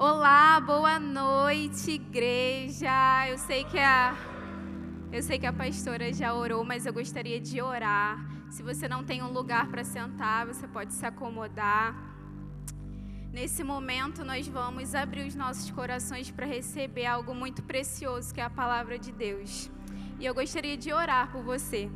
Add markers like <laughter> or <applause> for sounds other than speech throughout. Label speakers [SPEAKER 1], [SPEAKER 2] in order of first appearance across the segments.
[SPEAKER 1] Olá, boa noite, igreja. Eu sei que a eu sei que a pastora já orou, mas eu gostaria de orar. Se você não tem um lugar para sentar, você pode se acomodar. Nesse momento, nós vamos abrir os nossos corações para receber algo muito precioso, que é a palavra de Deus. E eu gostaria de orar por você.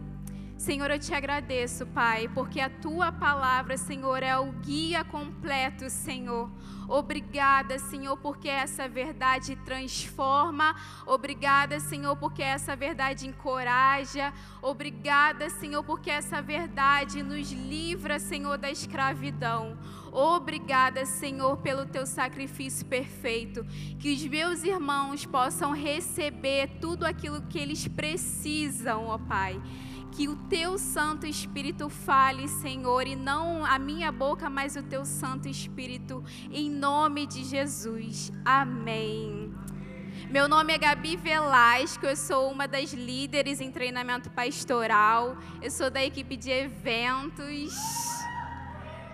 [SPEAKER 1] Senhor, eu te agradeço, Pai, porque a tua palavra, Senhor, é o guia completo, Senhor. Obrigada, Senhor, porque essa verdade transforma. Obrigada, Senhor, porque essa verdade encoraja. Obrigada, Senhor, porque essa verdade nos livra, Senhor, da escravidão. Obrigada, Senhor, pelo teu sacrifício perfeito. Que os meus irmãos possam receber tudo aquilo que eles precisam, ó Pai que o teu Santo Espírito fale, Senhor, e não a minha boca, mas o teu Santo Espírito, em nome de Jesus. Amém. Meu nome é Gabi Velasco, eu sou uma das líderes em treinamento pastoral, eu sou da equipe de eventos.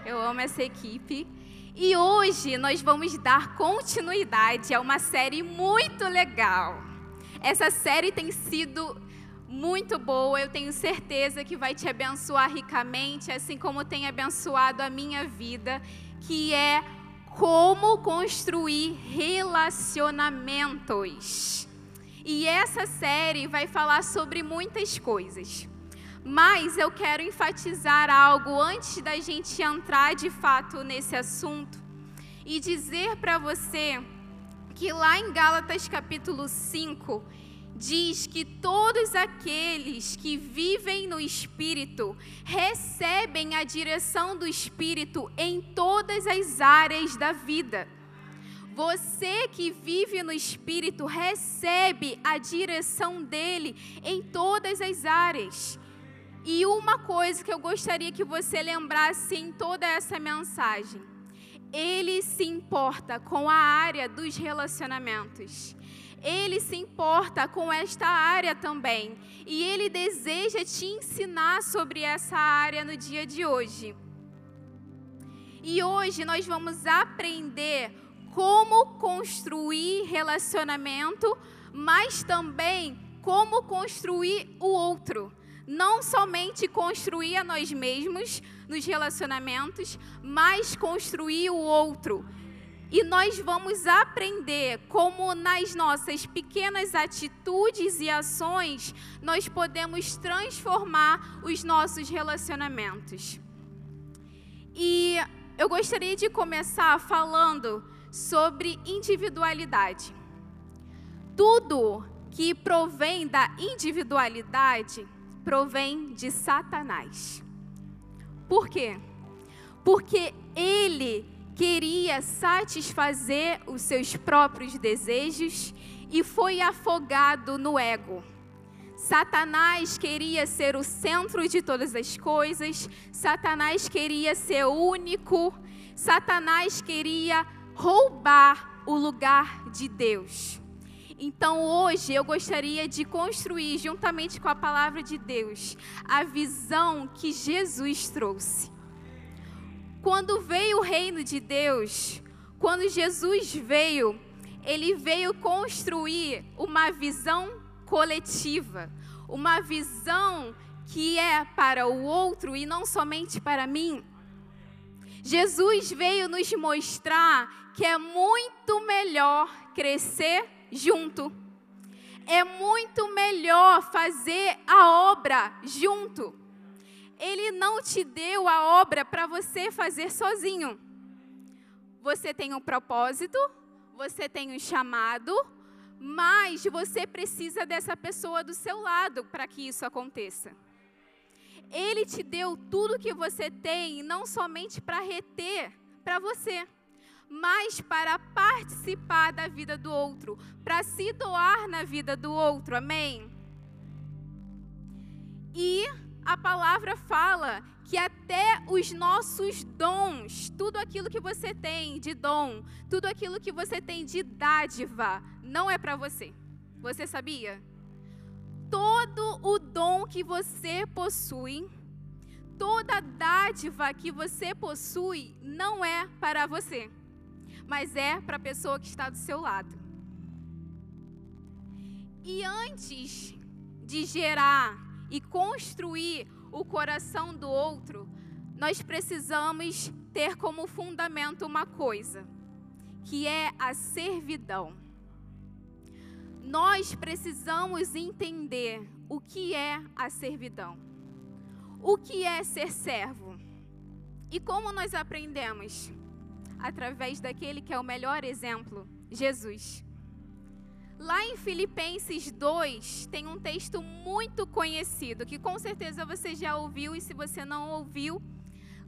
[SPEAKER 1] Eu amo essa equipe. E hoje nós vamos dar continuidade a uma série muito legal. Essa série tem sido muito boa. Eu tenho certeza que vai te abençoar ricamente, assim como tem abençoado a minha vida, que é como construir relacionamentos. E essa série vai falar sobre muitas coisas. Mas eu quero enfatizar algo antes da gente entrar de fato nesse assunto e dizer para você que lá em Gálatas capítulo 5, diz que todos aqueles que vivem no Espírito recebem a direção do Espírito em todas as áreas da vida. Você que vive no Espírito recebe a direção dele em todas as áreas. E uma coisa que eu gostaria que você lembrasse em toda essa mensagem: ele se importa com a área dos relacionamentos. Ele se importa com esta área também. E Ele deseja te ensinar sobre essa área no dia de hoje. E hoje nós vamos aprender como construir relacionamento, mas também como construir o outro. Não somente construir a nós mesmos nos relacionamentos, mas construir o outro. E nós vamos aprender como nas nossas pequenas atitudes e ações nós podemos transformar os nossos relacionamentos. E eu gostaria de começar falando sobre individualidade. Tudo que provém da individualidade provém de Satanás. Por quê? Porque ele queria satisfazer os seus próprios desejos e foi afogado no ego. Satanás queria ser o centro de todas as coisas, Satanás queria ser único, Satanás queria roubar o lugar de Deus. Então hoje eu gostaria de construir, juntamente com a palavra de Deus, a visão que Jesus trouxe. Quando veio o reino de Deus, quando Jesus veio, ele veio construir uma visão coletiva, uma visão que é para o outro e não somente para mim. Jesus veio nos mostrar que é muito melhor crescer junto. É muito melhor fazer a obra junto. Ele não te deu a obra para você fazer sozinho. Você tem um propósito, você tem um chamado, mas você precisa dessa pessoa do seu lado para que isso aconteça. Ele te deu tudo que você tem, não somente para reter para você, mas para participar da vida do outro, para se doar na vida do outro. Amém? E a palavra fala que até os nossos dons, tudo aquilo que você tem de dom, tudo aquilo que você tem de dádiva, não é para você. Você sabia? Todo o dom que você possui, toda dádiva que você possui, não é para você. mas é para a pessoa que está do seu lado. E antes de gerar e construir o coração do outro, nós precisamos ter como fundamento uma coisa, que é a servidão. Nós precisamos entender o que é a servidão. O que é ser servo? E como nós aprendemos? Através daquele que é o melhor exemplo, Jesus. Lá em Filipenses 2, tem um texto muito conhecido, que com certeza você já ouviu, e se você não ouviu,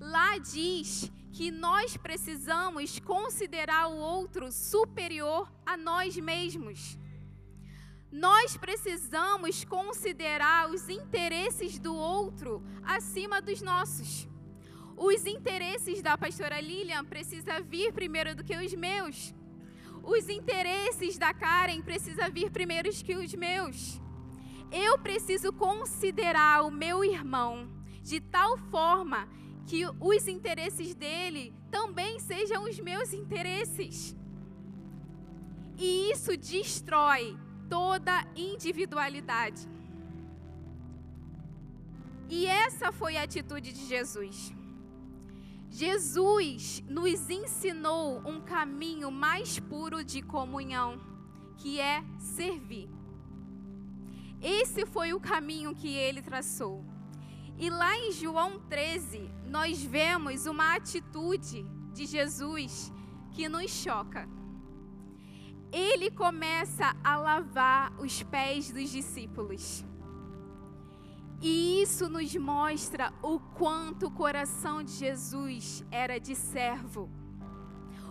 [SPEAKER 1] lá diz que nós precisamos considerar o outro superior a nós mesmos. Nós precisamos considerar os interesses do outro acima dos nossos. Os interesses da pastora Lilian precisam vir primeiro do que os meus. Os interesses da Karen precisam vir primeiro que os meus. Eu preciso considerar o meu irmão de tal forma que os interesses dele também sejam os meus interesses. E isso destrói toda individualidade. E essa foi a atitude de Jesus. Jesus nos ensinou um caminho mais puro de comunhão, que é servir. Esse foi o caminho que ele traçou. E lá em João 13, nós vemos uma atitude de Jesus que nos choca. Ele começa a lavar os pés dos discípulos. E isso nos mostra o quanto o coração de Jesus era de servo.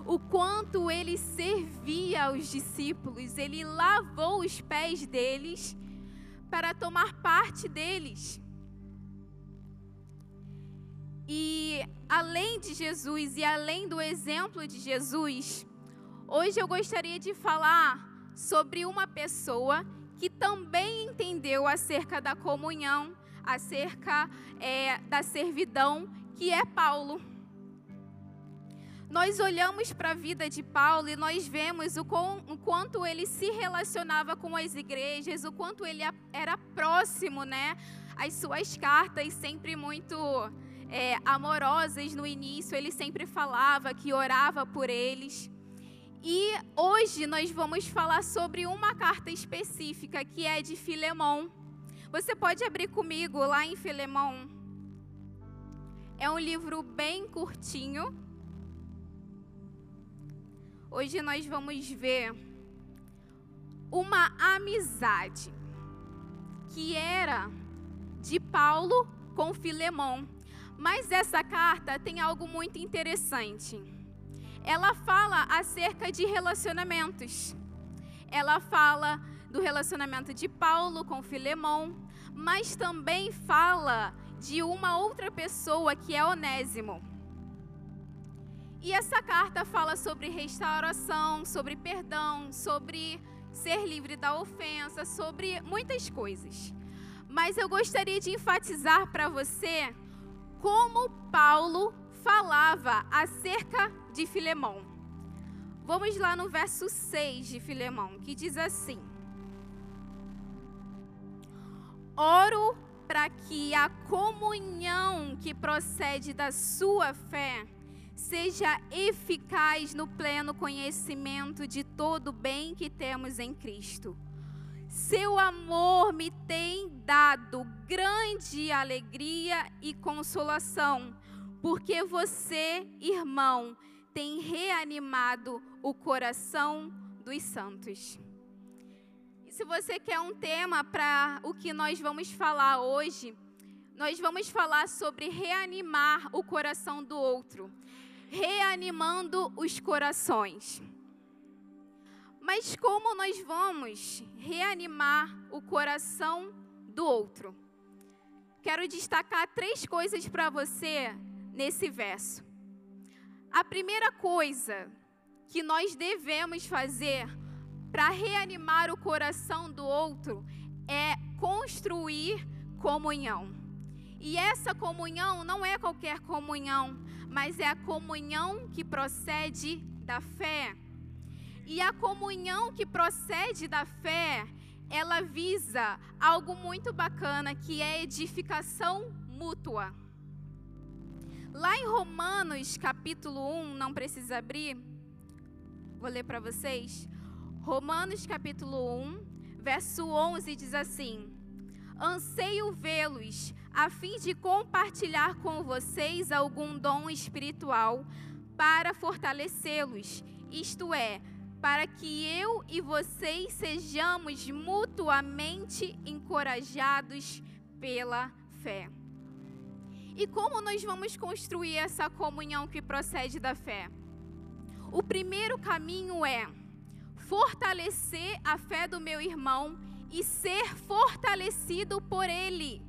[SPEAKER 1] O quanto ele servia aos discípulos, ele lavou os pés deles para tomar parte deles. E além de Jesus e além do exemplo de Jesus, hoje eu gostaria de falar sobre uma pessoa que também entendeu acerca da comunhão acerca é, da servidão, que é Paulo. Nós olhamos para a vida de Paulo e nós vemos o, o, quanto ele se relacionava com as igrejas, o quanto ele era próximo, né? As suas cartas sempre muito é, amorosas no início, ele sempre falava que orava por eles. E hoje nós vamos falar sobre uma carta específica que é de Filemão. Você pode abrir comigo lá em Filemão. É um livro bem curtinho. Hoje nós vamos ver uma amizade que era de Paulo com Filemão. Mas essa carta tem algo muito interessante. Ela fala acerca de relacionamentos. Ela fala do relacionamento de Paulo com Filemão, mas também fala de uma outra pessoa que é Onésimo. E essa carta fala sobre restauração, sobre perdão, sobre ser livre da ofensa, sobre muitas coisas. Mas eu gostaria de enfatizar para você como Paulo falava acerca de Filemão. Vamos lá no verso 6 de Filemão, que diz assim: Oro para que a comunhão que procede da sua fé seja eficaz no pleno conhecimento de todo o bem que temos em Cristo. Seu amor me tem dado grande alegria e consolação, porque você, irmão, tem reanimado o coração dos santos se você quer um tema para o que nós vamos falar hoje, nós vamos falar sobre reanimar o coração do outro, reanimando os corações. Mas como nós vamos reanimar o coração do outro? Quero destacar três coisas para você nesse verso. A primeira coisa que nós devemos fazer para reanimar o coração do outro é construir comunhão. E essa comunhão não é qualquer comunhão, mas é a comunhão que procede da fé. E a comunhão que procede da fé, ela visa algo muito bacana, que é edificação mútua. Lá em Romanos, capítulo 1, não precisa abrir, vou ler para vocês. Romanos, capítulo 1, verso 11 diz assim: Anseio vê-los, a fim de compartilhar com vocês algum dom espiritual para fortalecê-los, isto é, para que eu e vocês sejamos mutuamente encorajados pela fé. E como nós vamos construir essa comunhão que procede da fé? O primeiro caminho é fortalecer a fé do meu irmão e ser fortalecido por ele.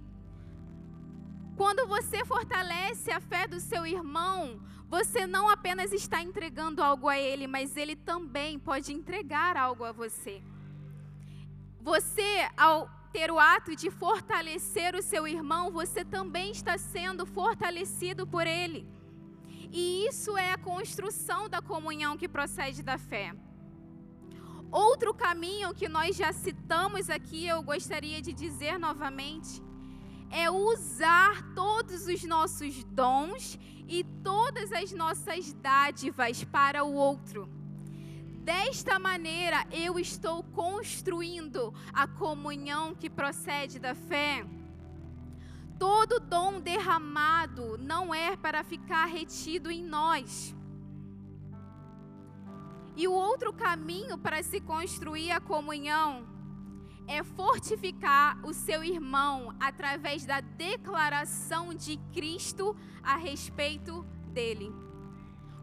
[SPEAKER 1] Quando você fortalece a fé do seu irmão, você não apenas está entregando algo a ele, mas ele também pode entregar algo a você. Você, ao ter o ato de fortalecer o seu irmão, você também está sendo fortalecido por ele. E isso é a construção da comunhão que procede da fé. Outro caminho que nós já citamos aqui, eu gostaria de dizer novamente, é usar todos os nossos dons e todas as nossas dádivas para o outro. Desta maneira, eu estou construindo a comunhão que procede da fé. Todo dom derramado não é para ficar retido em nós e o outro caminho para se construir a comunhão é fortificar o seu irmão através da declaração de Cristo a respeito dele.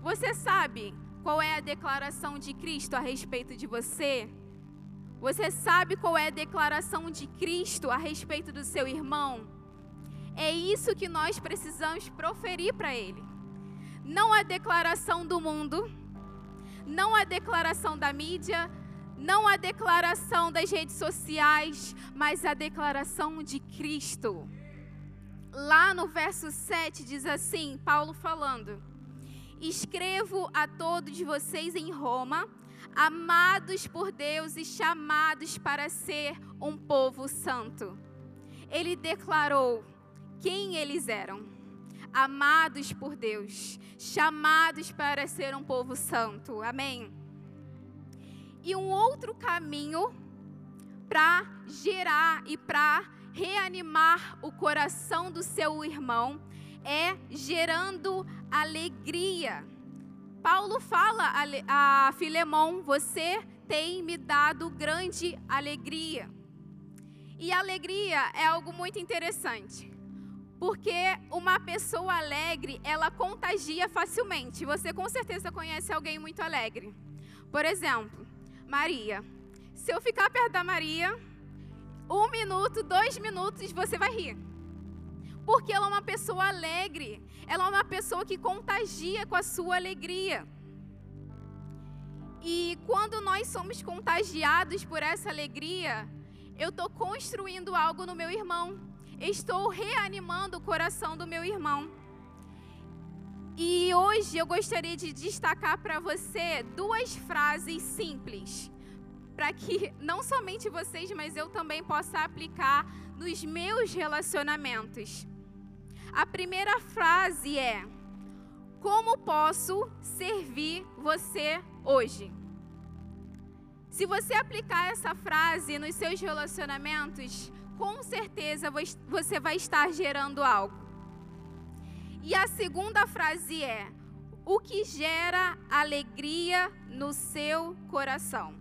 [SPEAKER 1] Você sabe qual é a declaração de Cristo a respeito de você? Você sabe qual é a declaração de Cristo a respeito do seu irmão? É isso que nós precisamos proferir para ele. Não a declaração do mundo, não a declaração da mídia, não a declaração das redes sociais, mas a declaração de Cristo. Lá no verso 7 diz assim: Paulo falando: Escrevo a todos vocês em Roma, amados por Deus e chamados para ser um povo santo. Ele declarou quem eles eram amados por Deus, chamados para ser um povo santo. Amém. E um outro caminho para gerar e para reanimar o coração do seu irmão é gerando alegria. Paulo fala a Filemão: Você tem me dado grande alegria. E alegria é algo muito interessante. Porque uma pessoa alegre, ela contagia facilmente. Você com certeza conhece alguém muito alegre. Por exemplo, Maria. Se eu ficar perto da Maria, um minuto, dois minutos, você vai rir. Porque ela é uma pessoa alegre. Ela é uma pessoa que contagia com a sua alegria. E quando nós somos contagiados por essa alegria, eu estou construindo algo no meu irmão estou reanimando o coração do meu irmão. E hoje eu gostaria de destacar para você duas frases simples, para que não somente vocês, mas eu também possa aplicar nos meus relacionamentos. A primeira frase é: Como posso servir você hoje? Se você aplicar essa frase nos seus relacionamentos, com certeza você vai estar gerando algo. E a segunda frase é: o que gera alegria no seu coração.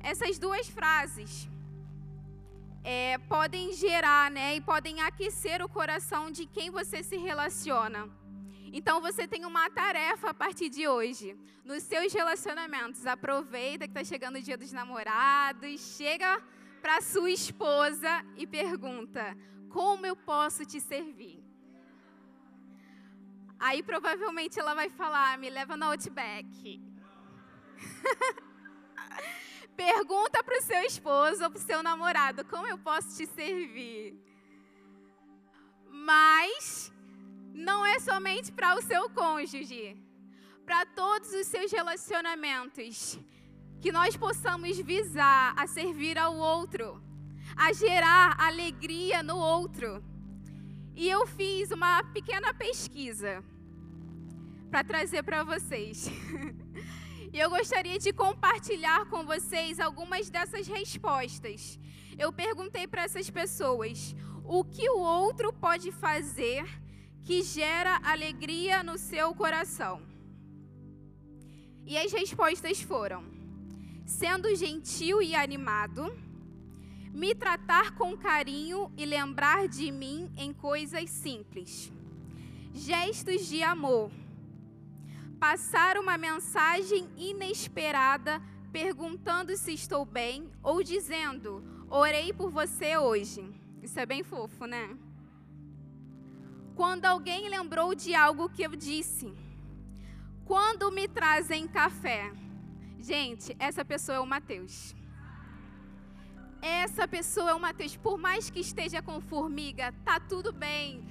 [SPEAKER 1] Essas duas frases é, podem gerar, né, e podem aquecer o coração de quem você se relaciona. Então você tem uma tarefa a partir de hoje nos seus relacionamentos. Aproveita que está chegando o dia dos namorados, chega para sua esposa e pergunta: Como eu posso te servir? Aí provavelmente ela vai falar: Me leva no Outback. <laughs> Pergunta para o seu esposo ou para o seu namorado: Como eu posso te servir? Mas não é somente para o seu cônjuge. para todos os seus relacionamentos, que nós possamos visar a servir ao outro, a gerar alegria no outro. E eu fiz uma pequena pesquisa para trazer para vocês. <laughs> e eu gostaria de compartilhar com vocês algumas dessas respostas. Eu perguntei para essas pessoas: o que o outro pode fazer que gera alegria no seu coração? E as respostas foram: sendo gentil e animado, me tratar com carinho e lembrar de mim em coisas simples, gestos de amor passar uma mensagem inesperada perguntando se estou bem ou dizendo: Orei por você hoje. Isso é bem fofo, né? Quando alguém lembrou de algo que eu disse. Quando me trazem café. Gente, essa pessoa é o Mateus. Essa pessoa é o Mateus. Por mais que esteja com formiga, tá tudo bem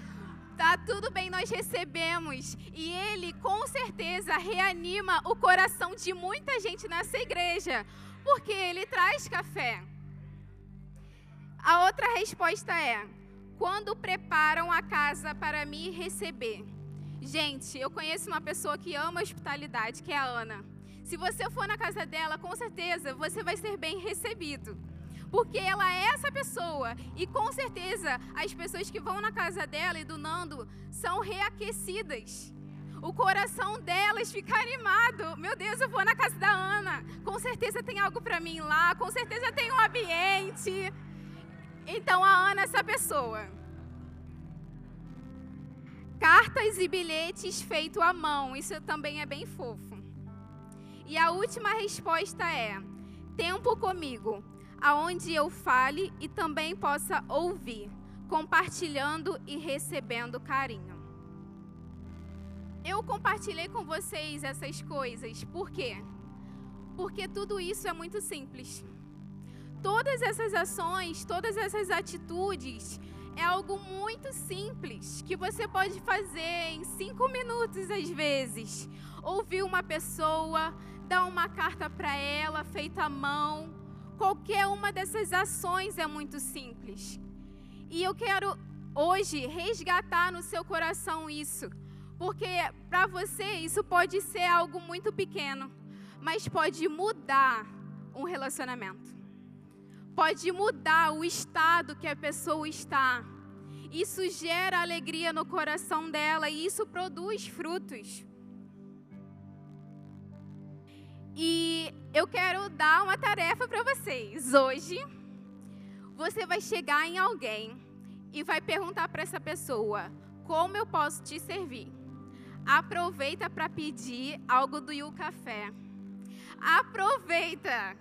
[SPEAKER 1] Tá tudo bem, nós recebemos. E ele com certeza reanima o coração de muita gente nessa igreja, porque ele traz café. A outra resposta é: quando preparam a casa para me receber. Gente, eu conheço uma pessoa que ama hospitalidade, que é a Ana. Se você for na casa dela, com certeza você vai ser bem recebido porque ela é essa pessoa. E com certeza as pessoas que vão na casa dela e do Nando são reaquecidas. O coração delas fica animado. Meu Deus, eu vou na casa da Ana. Com certeza tem algo para mim lá. Com certeza tem um ambiente. Então a Ana é essa pessoa. Cartas e bilhetes feitos à mão. Isso também é bem fofo. E a última resposta é: tempo comigo aonde eu fale e também possa ouvir, compartilhando e recebendo carinho. Eu compartilhei com vocês essas coisas, por quê? Porque tudo isso é muito simples. Todas essas ações, todas essas atitudes, é algo muito simples que você pode fazer em cinco minutos às vezes. Ouvir uma pessoa, dar uma carta para ela feita à mão, Qualquer uma dessas ações é muito simples. E eu quero hoje resgatar no seu coração isso, porque para você isso pode ser algo muito pequeno, mas pode mudar um relacionamento. Pode mudar o estado que a pessoa está. Isso gera alegria no coração dela e isso produz frutos. E eu quero dar uma tarefa para vocês. Hoje, você vai chegar em alguém e vai perguntar para essa pessoa: Como eu posso te servir? Aproveita para pedir algo do You Café. Aproveita!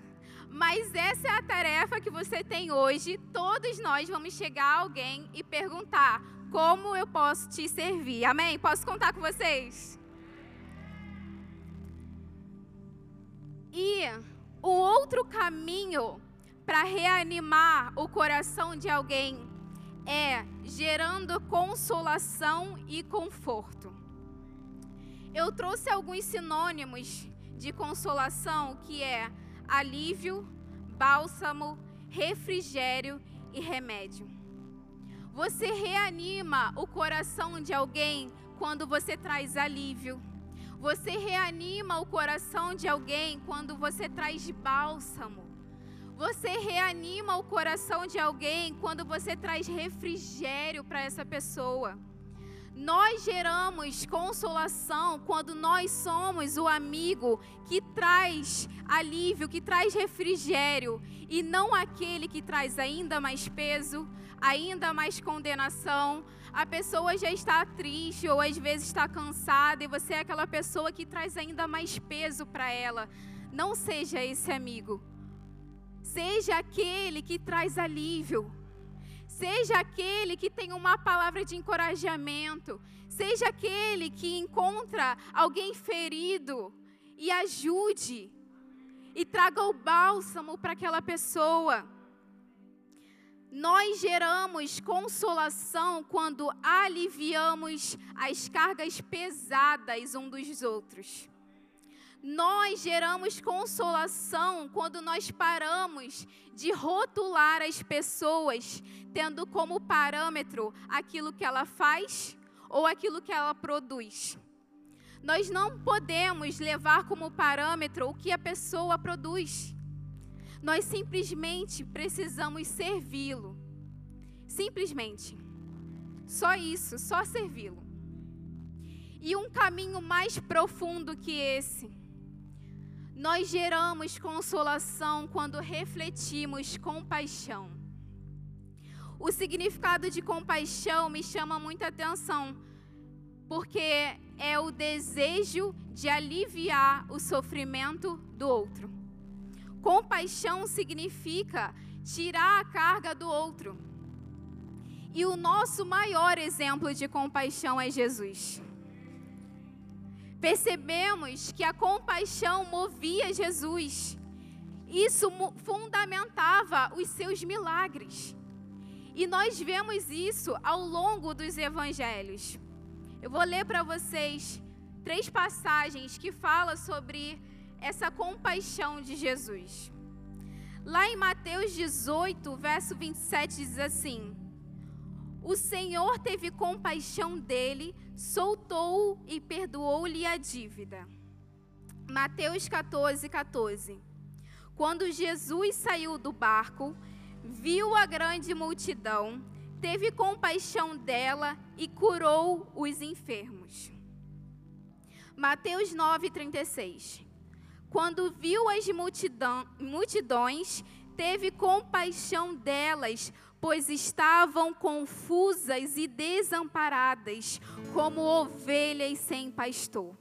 [SPEAKER 1] Mas essa é a tarefa que você tem hoje. Todos nós vamos chegar a alguém e perguntar: Como eu posso te servir? Amém? Posso contar com vocês? E o outro caminho para reanimar o coração de alguém é gerando consolação e conforto. Eu trouxe alguns sinônimos de consolação que é alívio, bálsamo, refrigério e remédio. Você reanima o coração de alguém quando você traz alívio você reanima o coração de alguém quando você traz bálsamo. Você reanima o coração de alguém quando você traz refrigério para essa pessoa. Nós geramos consolação quando nós somos o amigo que traz alívio, que traz refrigério, e não aquele que traz ainda mais peso, ainda mais condenação, a pessoa já está triste ou às vezes está cansada e você é aquela pessoa que traz ainda mais peso para ela. Não seja esse amigo. Seja aquele que traz alívio. Seja aquele que tem uma palavra de encorajamento. Seja aquele que encontra alguém ferido e ajude. E traga o bálsamo para aquela pessoa. Nós geramos consolação quando aliviamos as cargas pesadas um dos outros. Nós geramos consolação quando nós paramos de rotular as pessoas, tendo como parâmetro aquilo que ela faz ou aquilo que ela produz. Nós não podemos levar como parâmetro o que a pessoa produz. Nós simplesmente precisamos servi-lo. Simplesmente. Só isso, só servi-lo. E um caminho mais profundo que esse. Nós geramos consolação quando refletimos compaixão. O significado de compaixão me chama muita atenção, porque é o desejo de aliviar o sofrimento do outro. Compaixão significa tirar a carga do outro. E o nosso maior exemplo de compaixão é Jesus. Percebemos que a compaixão movia Jesus. Isso fundamentava os seus milagres. E nós vemos isso ao longo dos evangelhos. Eu vou ler para vocês três passagens que falam sobre essa compaixão de Jesus. Lá em Mateus 18, verso 27, diz assim: O Senhor teve compaixão dele, soltou-o e perdoou-lhe a dívida. Mateus 14, 14. Quando Jesus saiu do barco, viu a grande multidão, teve compaixão dela e curou os enfermos. Mateus 9:36. Quando viu as multidão, multidões, teve compaixão delas, pois estavam confusas e desamparadas, como ovelhas sem pastor.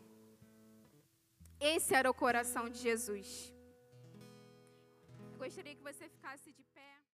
[SPEAKER 1] Esse era o coração de Jesus. Eu gostaria que você ficasse